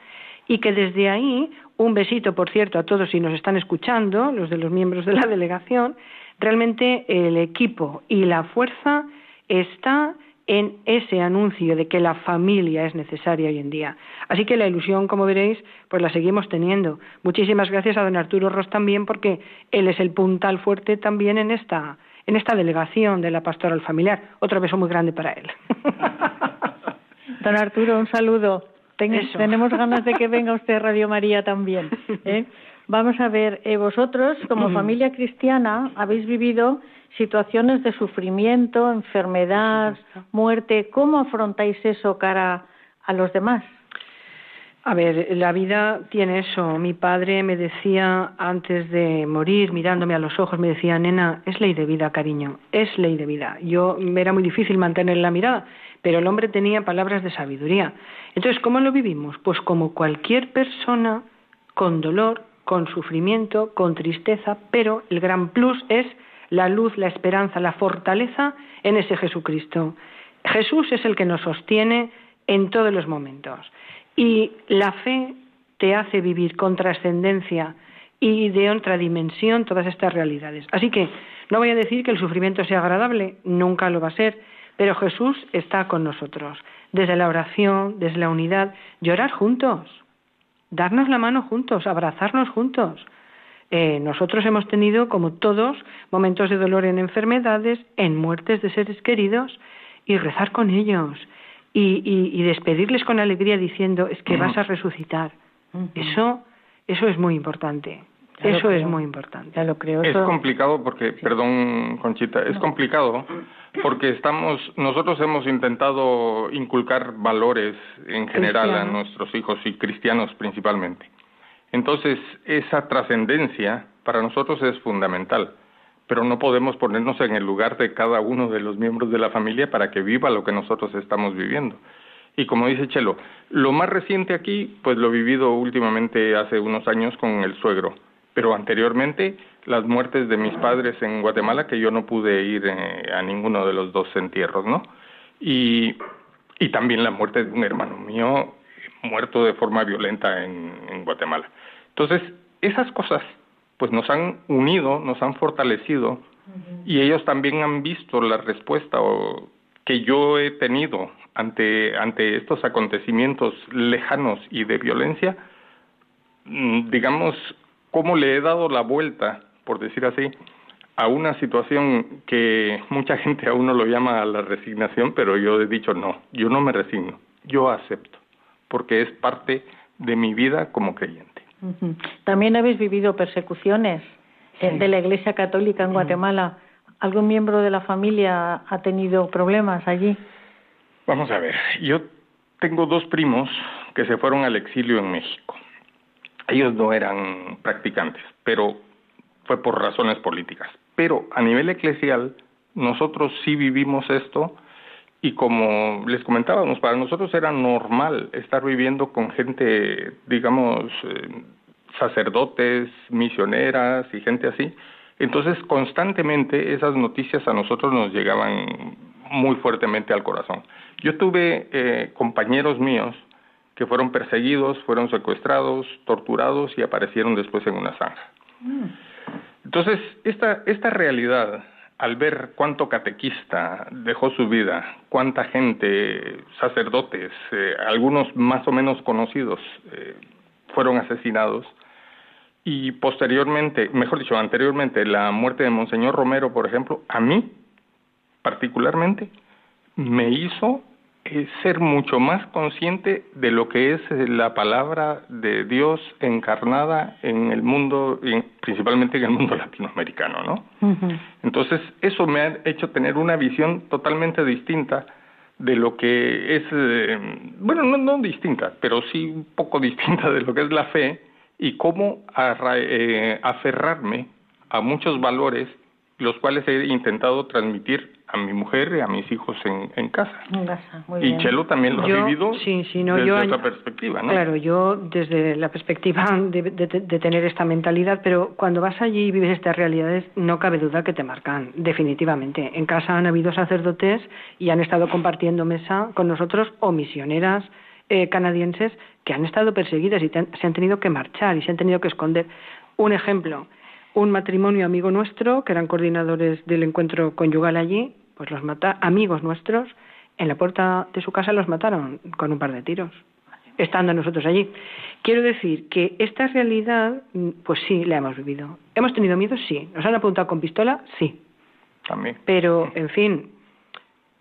y que desde ahí, un besito, por cierto, a todos si nos están escuchando, los de los miembros de la delegación, realmente el equipo y la fuerza está en ese anuncio de que la familia es necesaria hoy en día. Así que la ilusión, como veréis, pues la seguimos teniendo. Muchísimas gracias a don Arturo Ross también, porque él es el puntal fuerte también en esta, en esta delegación de la pastoral familiar. Otro beso muy grande para él. Don Arturo, un saludo. tenemos ganas de que venga usted a Radio María también. ¿eh? Vamos a ver, eh, vosotros, como familia cristiana, habéis vivido situaciones de sufrimiento, enfermedad, muerte. ¿Cómo afrontáis eso cara a los demás? A ver, la vida tiene eso. Mi padre me decía antes de morir, mirándome a los ojos, me decía, nena, es ley de vida, cariño, es ley de vida. Yo me era muy difícil mantener la mirada, pero el hombre tenía palabras de sabiduría. Entonces, ¿cómo lo vivimos? Pues como cualquier persona con dolor, con sufrimiento, con tristeza, pero el gran plus es la luz, la esperanza, la fortaleza en ese Jesucristo. Jesús es el que nos sostiene en todos los momentos. Y la fe te hace vivir con trascendencia y de otra dimensión todas estas realidades. Así que no voy a decir que el sufrimiento sea agradable, nunca lo va a ser, pero Jesús está con nosotros. Desde la oración, desde la unidad, llorar juntos, darnos la mano juntos, abrazarnos juntos. Eh, nosotros hemos tenido, como todos, momentos de dolor en enfermedades, en muertes de seres queridos, y rezar con ellos y, despedirles con alegría diciendo es que vas a resucitar. Eso, eso es muy importante. eso es muy importante. Ya lo creo. Es complicado porque, perdón, Conchita, es complicado porque estamos, nosotros hemos intentado inculcar valores en general a nuestros hijos y cristianos principalmente. Entonces, esa trascendencia para nosotros es fundamental pero no podemos ponernos en el lugar de cada uno de los miembros de la familia para que viva lo que nosotros estamos viviendo. Y como dice Chelo, lo más reciente aquí, pues lo he vivido últimamente hace unos años con el suegro, pero anteriormente las muertes de mis padres en Guatemala, que yo no pude ir eh, a ninguno de los dos entierros, ¿no? Y, y también la muerte de un hermano mío muerto de forma violenta en, en Guatemala. Entonces, esas cosas pues nos han unido, nos han fortalecido y ellos también han visto la respuesta que yo he tenido ante, ante estos acontecimientos lejanos y de violencia, mm, digamos, cómo le he dado la vuelta, por decir así, a una situación que mucha gente aún no lo llama la resignación, pero yo he dicho no, yo no me resigno, yo acepto, porque es parte de mi vida como creyente. También habéis vivido persecuciones de la Iglesia Católica en Guatemala. ¿Algún miembro de la familia ha tenido problemas allí? Vamos a ver, yo tengo dos primos que se fueron al exilio en México. Ellos no eran practicantes, pero fue por razones políticas. Pero a nivel eclesial, nosotros sí vivimos esto y como les comentábamos, para nosotros era normal estar viviendo con gente, digamos, eh, sacerdotes, misioneras y gente así. Entonces, constantemente esas noticias a nosotros nos llegaban muy fuertemente al corazón. Yo tuve eh, compañeros míos que fueron perseguidos, fueron secuestrados, torturados y aparecieron después en una zanja. Mm. Entonces, esta, esta realidad al ver cuánto catequista dejó su vida, cuánta gente, sacerdotes, eh, algunos más o menos conocidos, eh, fueron asesinados, y posteriormente, mejor dicho, anteriormente, la muerte de Monseñor Romero, por ejemplo, a mí particularmente me hizo es ser mucho más consciente de lo que es eh, la palabra de Dios encarnada en el mundo, principalmente en el mundo latinoamericano, ¿no? Entonces, eso me ha hecho tener una visión totalmente distinta de lo que es, eh, bueno, no, no distinta, pero sí un poco distinta de lo que es la fe y cómo eh, aferrarme a muchos valores los cuales he intentado transmitir a mi mujer y a mis hijos en, casa. y Chelo también lo ha vivido desde esa perspectiva, ¿no? Claro, yo desde la perspectiva de, de, tener esta mentalidad, pero cuando vas allí y vives estas realidades, no cabe duda que te marcan, definitivamente. En casa han habido sacerdotes y han estado compartiendo mesa con nosotros o misioneras eh, canadienses que han estado perseguidas y se han tenido que marchar y se han tenido que esconder. Un ejemplo, un matrimonio amigo nuestro, que eran coordinadores del encuentro conyugal allí, pues los mata, amigos nuestros, en la puerta de su casa los mataron con un par de tiros, estando nosotros allí. Quiero decir que esta realidad, pues sí, la hemos vivido. ¿Hemos tenido miedo? Sí. ¿Nos han apuntado con pistola? Sí. También. Pero, en fin,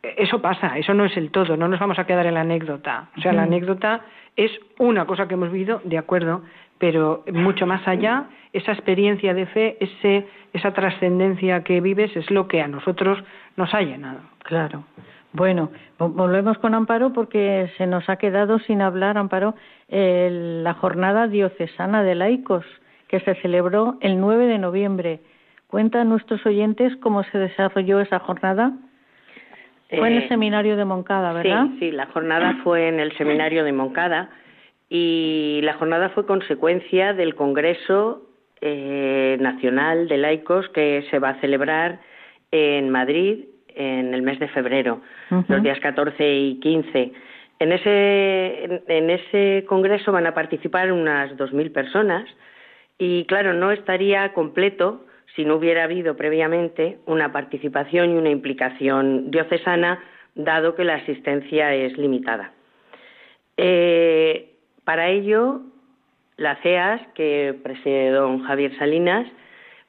eso pasa, eso no es el todo, no nos vamos a quedar en la anécdota. O sea, la anécdota es una cosa que hemos vivido, de acuerdo, pero mucho más allá, esa experiencia de fe, ese, esa trascendencia que vives es lo que a nosotros nos ha llenado. Claro. Bueno, volvemos con Amparo porque se nos ha quedado sin hablar, Amparo, la jornada diocesana de laicos que se celebró el 9 de noviembre. Cuenta a nuestros oyentes cómo se desarrolló esa jornada. Fue en el eh, seminario de Moncada, ¿verdad? Sí, sí, la jornada fue en el seminario de Moncada y la jornada fue consecuencia del Congreso eh, Nacional de Laicos que se va a celebrar en Madrid en el mes de febrero, los días 14 y 15. En ese, en, ese congreso van a participar unas 2.000 personas y, claro, no estaría completo si no hubiera habido previamente una participación y una implicación diocesana, dado que la asistencia es limitada. Eh, para ello, la CEAS, que preside don Javier Salinas,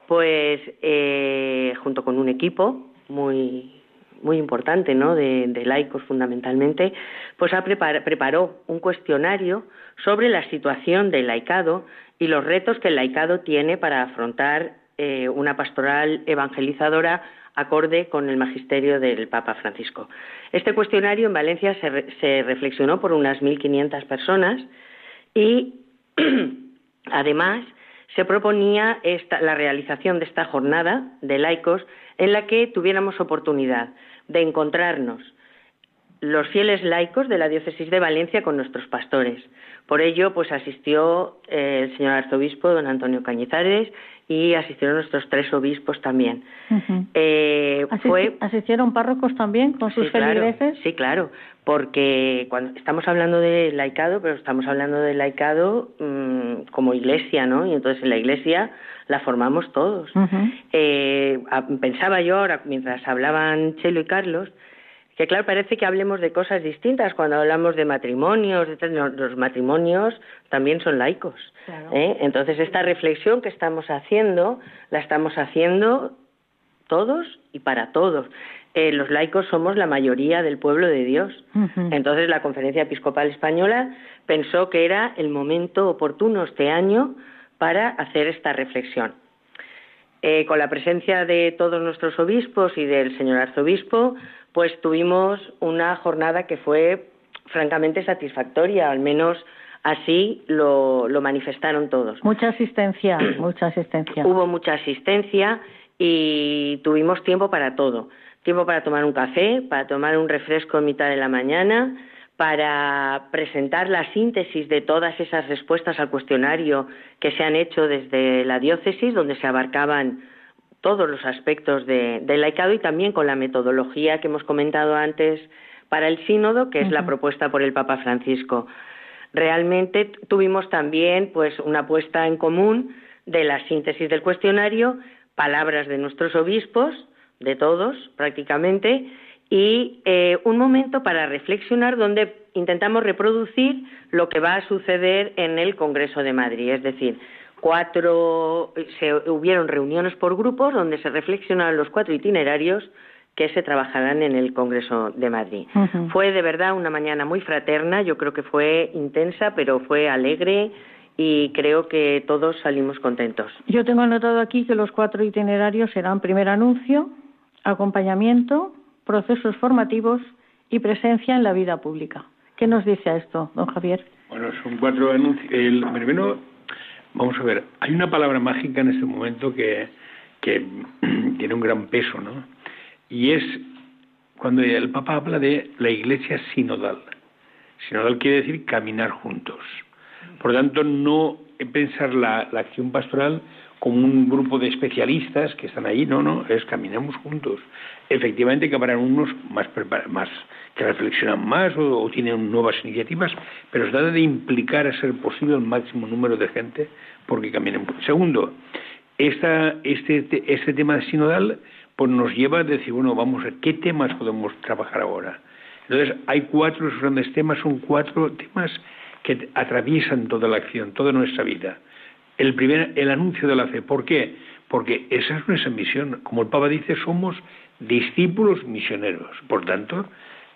pues eh, junto con un equipo muy muy importante, ¿no? De, laicos fundamentalmente, pues ha preparó un cuestionario sobre la situación del laicado y los retos que el laicado tiene para afrontar eh, una pastoral evangelizadora acorde con el magisterio del Papa Francisco. Este cuestionario en Valencia se, reflexionó por unas 1.500 personas y además se proponía la realización de esta jornada de laicos en la que tuviéramos oportunidad de encontrarnos los fieles laicos de la diócesis de Valencia con nuestros pastores. Por ello, pues asistió eh, el señor arzobispo don Antonio Cañizares y asistieron nuestros tres obispos también. Eh, ¿Asistieron párrocos también con sus feligreses? sí, claro, porque cuando estamos hablando de laicado, pero estamos hablando de laicado mm, como iglesia, ¿no? Y entonces en la iglesia la formamos todos. Eh, pensaba yo ahora, mientras hablaban Chelo y Carlos, que claro, parece que hablemos de cosas distintas cuando hablamos de matrimonios, los matrimonios también son laicos. ¿eh? Entonces, esta reflexión que estamos haciendo, la estamos haciendo todos y para todos. Eh, los laicos somos la mayoría del pueblo de Dios. Entonces, la Conferencia Episcopal Española pensó que era el momento oportuno este año para hacer esta reflexión. Eh, con la presencia de todos nuestros obispos y del señor arzobispo, pues tuvimos una jornada que fue francamente satisfactoria, al menos así lo, manifestaron todos. Mucha asistencia, mucha asistencia. Hubo mucha asistencia y tuvimos tiempo para todo. Tiempo para tomar un café, para tomar un refresco en mitad de la mañana, para presentar la síntesis de todas esas respuestas al cuestionario que se han hecho desde la diócesis, donde se abarcaban todos los aspectos del laicado y también con la metodología que hemos comentado antes para el sínodo, que es la propuesta por el Papa Francisco. Realmente tuvimos también pues una puesta en común de la síntesis del cuestionario, palabras de nuestros obispos, de todos prácticamente, y eh, un momento para reflexionar donde intentamos reproducir lo que va a suceder en el Congreso de Madrid, es decir, cuatro, se, hubieron reuniones por grupos donde se reflexionaron los cuatro itinerarios que se trabajarán en el Congreso de Madrid. Fue de verdad una mañana muy fraterna, yo creo que fue intensa, pero fue alegre y creo que todos salimos contentos. Yo tengo anotado aquí que los cuatro itinerarios serán primer anuncio, acompañamiento, procesos formativos y presencia en la vida pública. ¿Qué nos dice a esto, don Javier? Bueno, son cuatro anuncios. El primero, vamos a ver, hay una palabra mágica en este momento que, que tiene un gran peso, ¿no? Y es cuando el Papa habla de la iglesia sinodal. Sinodal quiere decir caminar juntos. Por lo tanto, no pensar la, la acción pastoral como un grupo de especialistas que están ahí, no, no, es caminemos juntos. Efectivamente que habrán unos más, más que reflexionan más o, tienen nuevas iniciativas, pero se trata de implicar a ser posible el máximo número de gente porque caminen. Segundo, esta, este, este tema sinodal pues nos lleva a decir, bueno, vamos a qué temas podemos trabajar ahora. Entonces, hay cuatro grandes temas, son cuatro temas que atraviesan toda la acción, toda nuestra vida el primer el anuncio de la fe. ¿Por qué? Porque esa es nuestra misión. Como el Papa dice, somos discípulos misioneros. Por tanto,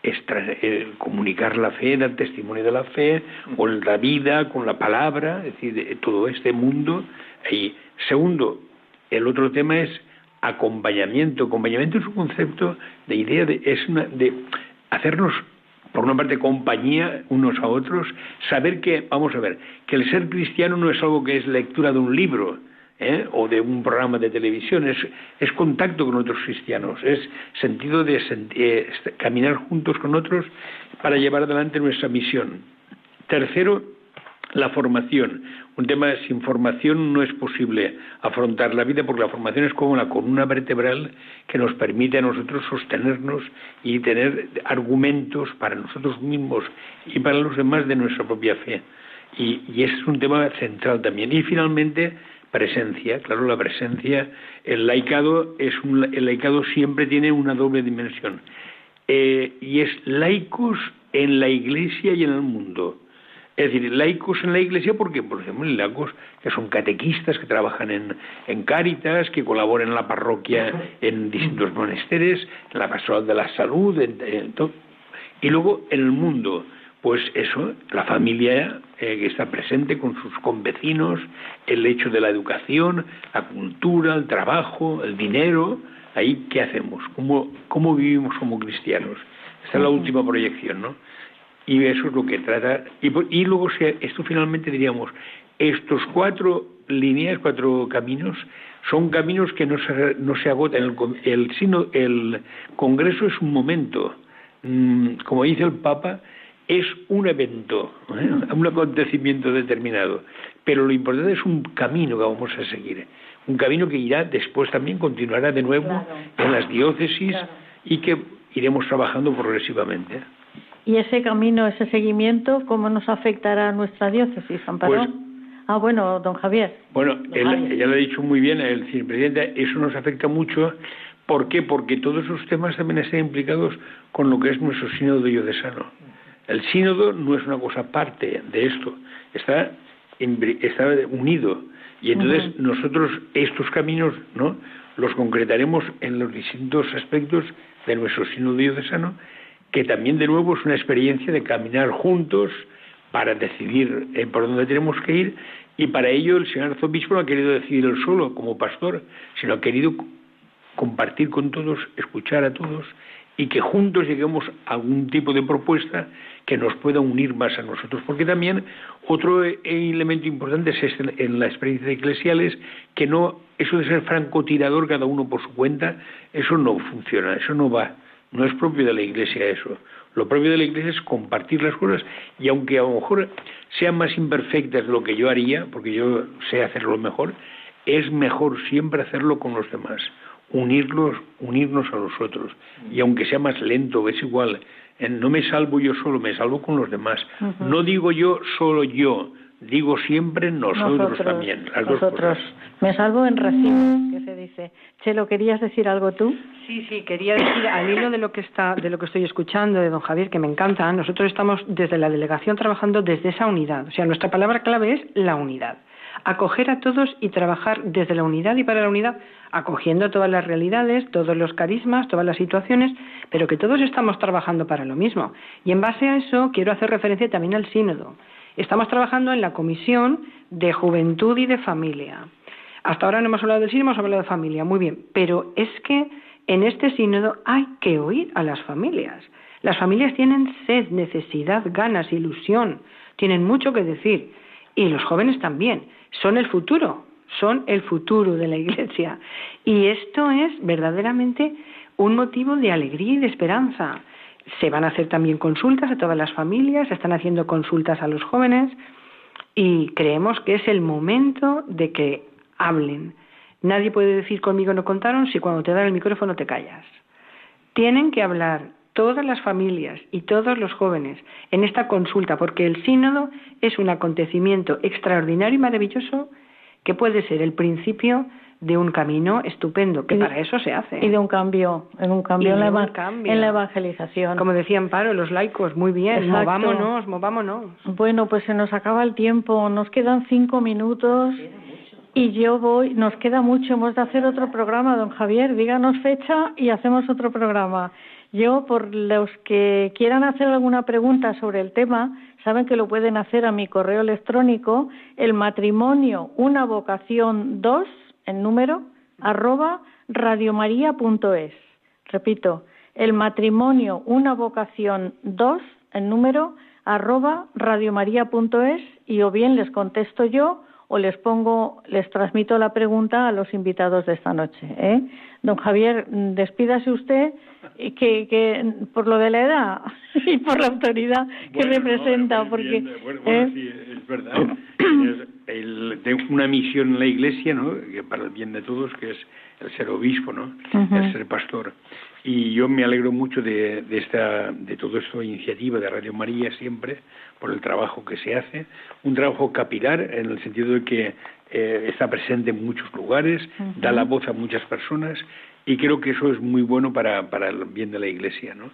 eh, comunicar la fe, dar testimonio de la fe, con la vida, con la palabra, es decir, todo este mundo. Y segundo, el otro tema es acompañamiento. Acompañamiento es un concepto de idea de, es una, de hacernos por una parte compañía unos a otros, saber que, vamos a ver, que el ser cristiano no es algo que es lectura de un libro, ¿eh? o de un programa de televisión, es, es, contacto con otros cristianos, es sentido de eh, caminar juntos con otros para llevar adelante nuestra misión. Tercero, la formación. Un tema sin formación no es posible afrontar la vida porque la formación es como la columna vertebral que nos permite a nosotros sostenernos y tener argumentos para nosotros mismos y para los demás de nuestra propia fe. Y, es un tema central también. Y finalmente, presencia. Claro, la presencia, el laicado, es el laicado siempre tiene una doble dimensión. Eh, y es laicos en la iglesia y en el mundo. Es decir, laicos en la iglesia porque, por ejemplo, laicos que son catequistas, que trabajan en, en Cáritas, que colaboran en la parroquia en distintos monasterios, en la pastoral de la salud, y luego en el mundo, pues eso, la familia eh, que está presente con sus convecinos, el hecho de la educación, la cultura, el trabajo, el dinero, ahí qué hacemos, cómo, cómo vivimos como cristianos. Esta es la última proyección, ¿no? Y eso es lo que trata. Y, y luego, esto finalmente diríamos, estos cuatro líneas, cuatro caminos, son caminos que no se, no se agotan. El, el, sino, el Congreso es un momento. Mm, como dice el Papa, es un evento, ¿eh? un acontecimiento determinado. Pero lo importante es un camino que vamos a seguir. Un camino que irá después también, continuará de nuevo en las diócesis y que iremos trabajando progresivamente. ¿Y ese camino, ese seguimiento, cómo nos afectará a nuestra diócesis, Amparo? Pues, ah, bueno, don Javier. Bueno, ya lo ha dicho muy bien el presidente, eso nos afecta mucho. ¿Por qué? Porque todos esos temas también están implicados con lo que es nuestro sínodo diocesano. El sínodo no es una cosa aparte de esto, está, está unido. Y entonces nosotros estos caminos no los concretaremos en los distintos aspectos de nuestro sínodo diocesano que también de nuevo es una experiencia de caminar juntos para decidir eh, por dónde tenemos que ir y para ello el señor arzobispo no ha querido decidir él solo como pastor, sino ha querido compartir con todos, escuchar a todos y que juntos lleguemos a algún tipo de propuesta que nos pueda unir más a nosotros. Porque también otro e-, elemento importante es este, en la experiencia eclesiales que no, eso de ser francotirador cada uno por su cuenta, eso no funciona, eso no va. No es propio de la Iglesia eso. Lo propio de la Iglesia es compartir las cosas y aunque a lo mejor sean más imperfectas de lo que yo haría, porque yo sé hacerlo mejor, es mejor siempre hacerlo con los demás, unirlos, unirnos a los otros. Y aunque sea más lento, es igual. No me salvo yo solo, me salvo con los demás. No digo yo solo yo, digo siempre nosotros, también. nosotros. Me salvo en racimo, que se dice. Chelo, ¿querías decir algo tú? Sí, sí, quería decir al hilo de lo que está, de lo que estoy escuchando de don Javier, que me encanta. Nosotros estamos desde la delegación trabajando desde esa unidad. O sea, nuestra palabra clave es la unidad. Acoger a todos y trabajar desde la unidad y para la unidad, acogiendo todas las realidades, todos los carismas, todas las situaciones, pero que todos estamos trabajando para lo mismo. Y en base a eso quiero hacer referencia también al sínodo. Estamos trabajando en la Comisión de Juventud y de Familia. Hasta ahora no hemos hablado del sínodo, hemos hablado de familia, muy bien, pero es que en este sínodo hay que oír a las familias. Las familias tienen sed, necesidad, ganas, ilusión, tienen mucho que decir. Y los jóvenes también. Son el futuro, son el futuro de la Iglesia. Y esto es verdaderamente un motivo de alegría y de esperanza. Se van a hacer también consultas a todas las familias, se están haciendo consultas a los jóvenes y creemos que es el momento de que hablen. Nadie puede decir conmigo no contaron si cuando te dan el micrófono te callas. Tienen que hablar todas las familias y todos los jóvenes en esta consulta, porque el sínodo es un acontecimiento extraordinario y maravilloso que puede ser el principio de un camino estupendo, que para eso se hace. Y de un cambio, en un cambio, en, la en la evangelización. Como decían Paro, los laicos, muy bien, movámonos, movámonos. Bueno, pues se nos acaba el tiempo, nos quedan cinco minutos. Y yo voy, nos queda mucho, hemos de hacer otro programa, don Javier, díganos fecha y hacemos otro programa. Yo, por los que quieran hacer alguna pregunta sobre el tema, saben que lo pueden hacer a mi correo electrónico, el matrimonio, una vocación 2 en número, arroba radiomaria.es. Repito, el matrimonio, una vocación 2, el número arroba radiomaria.es y o bien les contesto yo o les pongo, les transmito la pregunta a los invitados de esta noche. ¿eh? Don Javier, despídase usted que, que por lo de la edad y por la autoridad que representa, porque bueno, ¿eh? sí, es verdad. Tengo una misión en la Iglesia, ¿no? Que para el bien de todos, que es el ser obispo, ¿no? El ser pastor. Y yo me alegro mucho de, de, esta, de todo esto iniciativa de Radio María siempre, por el trabajo que se hace, un trabajo capilar en el sentido de que eh, está presente en muchos lugares, da la voz a muchas personas y creo que eso es muy bueno para, para el bien de la Iglesia, ¿no?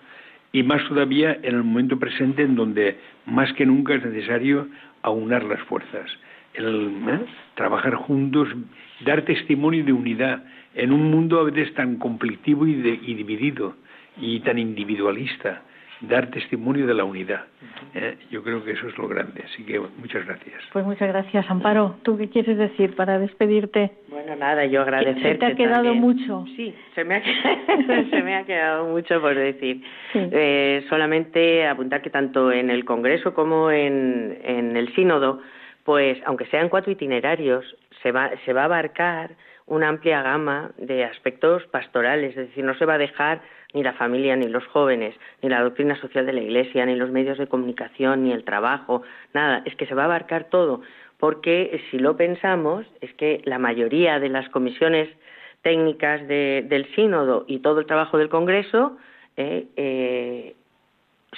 Y más todavía en el momento presente en donde más que nunca es necesario aunar las fuerzas, el, ¿eh? trabajar juntos, dar testimonio de unidad en un mundo a veces tan conflictivo y, y dividido y tan individualista dar testimonio de la unidad. ¿eh? yo creo que eso es lo grande. Así que muchas gracias. Pues muchas gracias, Amparo. ¿Tú qué quieres decir para despedirte? Bueno, nada, yo agradecer. te ha quedado mucho? Sí, se me ha, se me ha quedado mucho por decir. Eh, solamente apuntar que tanto en el Congreso como en, en el Sínodo, pues aunque sean cuatro itinerarios, se va, se va a abarcar una amplia gama de aspectos pastorales, es decir, no se va a dejar ni la familia, ni los jóvenes, ni la doctrina social de la Iglesia, ni los medios de comunicación, ni el trabajo, nada, es que se va a abarcar todo, porque si lo pensamos, es que la mayoría de las comisiones técnicas del sínodo y todo el trabajo del Congreso eh, eh,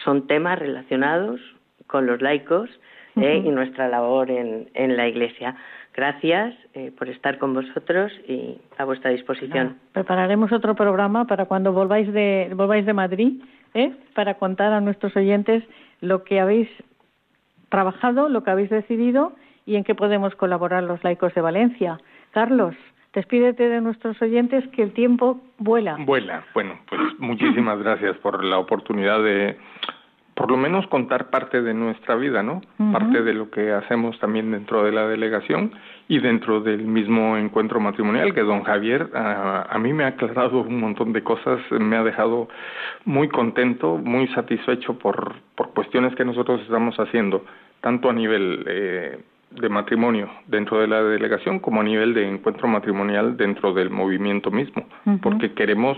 son temas relacionados con los laicos eh, y nuestra labor en, en la Iglesia. Gracias eh, por estar con vosotros y a vuestra disposición. prepararemos otro programa para cuando volváis de, volváis de Madrid, ¿eh? para contar a nuestros oyentes lo que habéis trabajado, lo que habéis decidido y en qué podemos colaborar los laicos de Valencia. Carlos, despídete de nuestros oyentes que el tiempo vuela. Vuela. Bueno, pues muchísimas gracias por la oportunidad de por lo menos contar parte de nuestra vida, ¿no? Parte de lo que hacemos también dentro de la delegación y dentro del mismo encuentro matrimonial que don Javier a, mí me ha aclarado un montón de cosas, me ha dejado muy contento, muy satisfecho por, por cuestiones que nosotros estamos haciendo, tanto a nivel eh, de matrimonio dentro de la delegación como a nivel de encuentro matrimonial dentro del movimiento mismo, porque queremos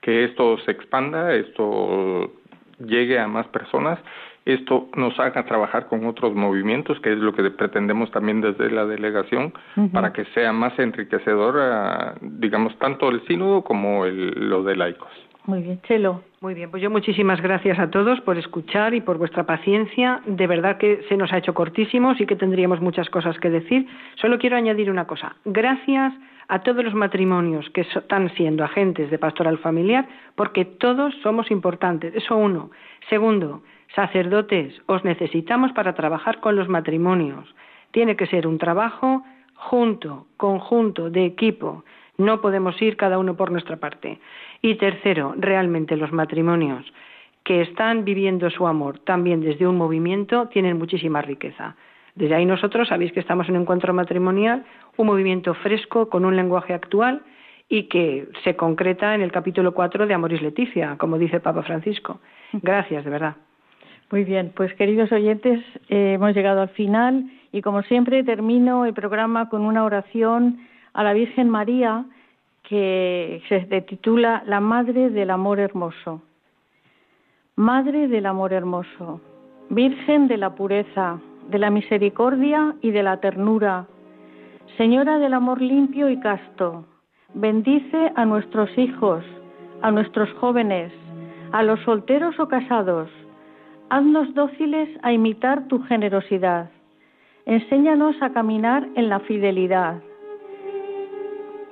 que esto se expanda, esto llegue a más personas, esto nos haga trabajar con otros movimientos, que es lo que pretendemos también desde la delegación, para que sea más enriquecedor, digamos, tanto el sínodo como el, lo de laicos. Muy bien, Chelo. Muy bien, pues yo muchísimas gracias a todos por escuchar y por vuestra paciencia. De verdad que se nos ha hecho cortísimo, sí que tendríamos muchas cosas que decir. Solo quiero añadir una cosa. Gracias a todos los matrimonios que están siendo agentes de pastoral familiar, porque todos somos importantes. Eso uno. Segundo, sacerdotes, os necesitamos para trabajar con los matrimonios. Tiene que ser un trabajo junto, conjunto, de equipo. No podemos ir cada uno por nuestra parte. Y tercero, realmente los matrimonios que están viviendo su amor también desde un movimiento tienen muchísima riqueza. Desde ahí nosotros sabéis que estamos en un encuentro matrimonial, un movimiento fresco con un lenguaje actual y que se concreta en el capítulo 4 de Amoris Leticia, como dice Papa Francisco. Gracias, de verdad. Muy bien, pues queridos oyentes, eh, hemos llegado al final y como siempre termino el programa con una oración a la Virgen María que se titula La Madre del Amor Hermoso. Madre del Amor Hermoso, Virgen de la Pureza, de la misericordia y de la ternura. Señora del amor limpio y casto, bendice a nuestros hijos, a nuestros jóvenes, a los solteros o casados. Haznos dóciles a imitar tu generosidad. Enséñanos a caminar en la fidelidad,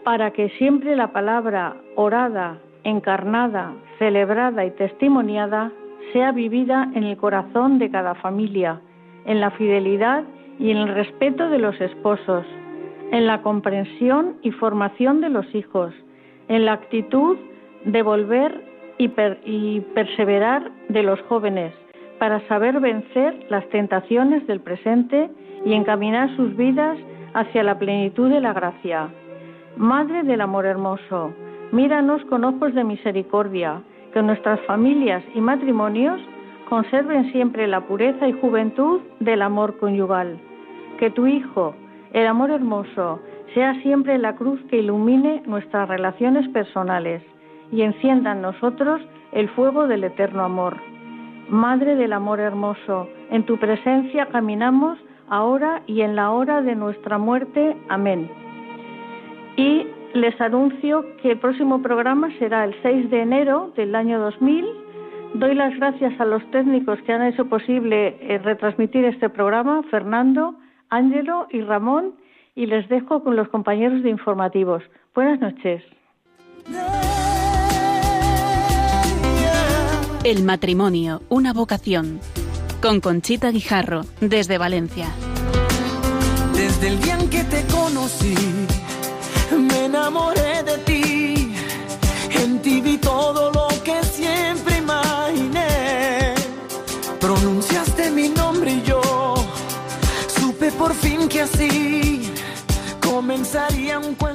para que siempre la palabra orada, encarnada, celebrada y testimoniada sea vivida en el corazón de cada familia en la fidelidad y en el respeto de los esposos, en la comprensión y formación de los hijos, en la actitud de volver y, perseverar de los jóvenes, para saber vencer las tentaciones del presente y encaminar sus vidas hacia la plenitud de la gracia. Madre del amor hermoso, míranos con ojos de misericordia, que nuestras familias y matrimonios conserven siempre la pureza y juventud del amor conyugal. Que tu Hijo, el amor hermoso, sea siempre la cruz que ilumine nuestras relaciones personales y encienda en nosotros el fuego del eterno amor. Madre del amor hermoso, en tu presencia caminamos ahora y en la hora de nuestra muerte. Amén. Y les anuncio que el próximo programa será el 6 de enero del año 2000. Doy las gracias a los técnicos que han hecho posible eh, retransmitir este programa, Fernando, Ángelo y Ramón, y les dejo con los compañeros de informativos. Buenas noches. El matrimonio, una vocación. Con Conchita Guijarro, desde Valencia. Desde el día en que te conocí, me enamoré de ti. En ti vi todo así comenzaría un cuento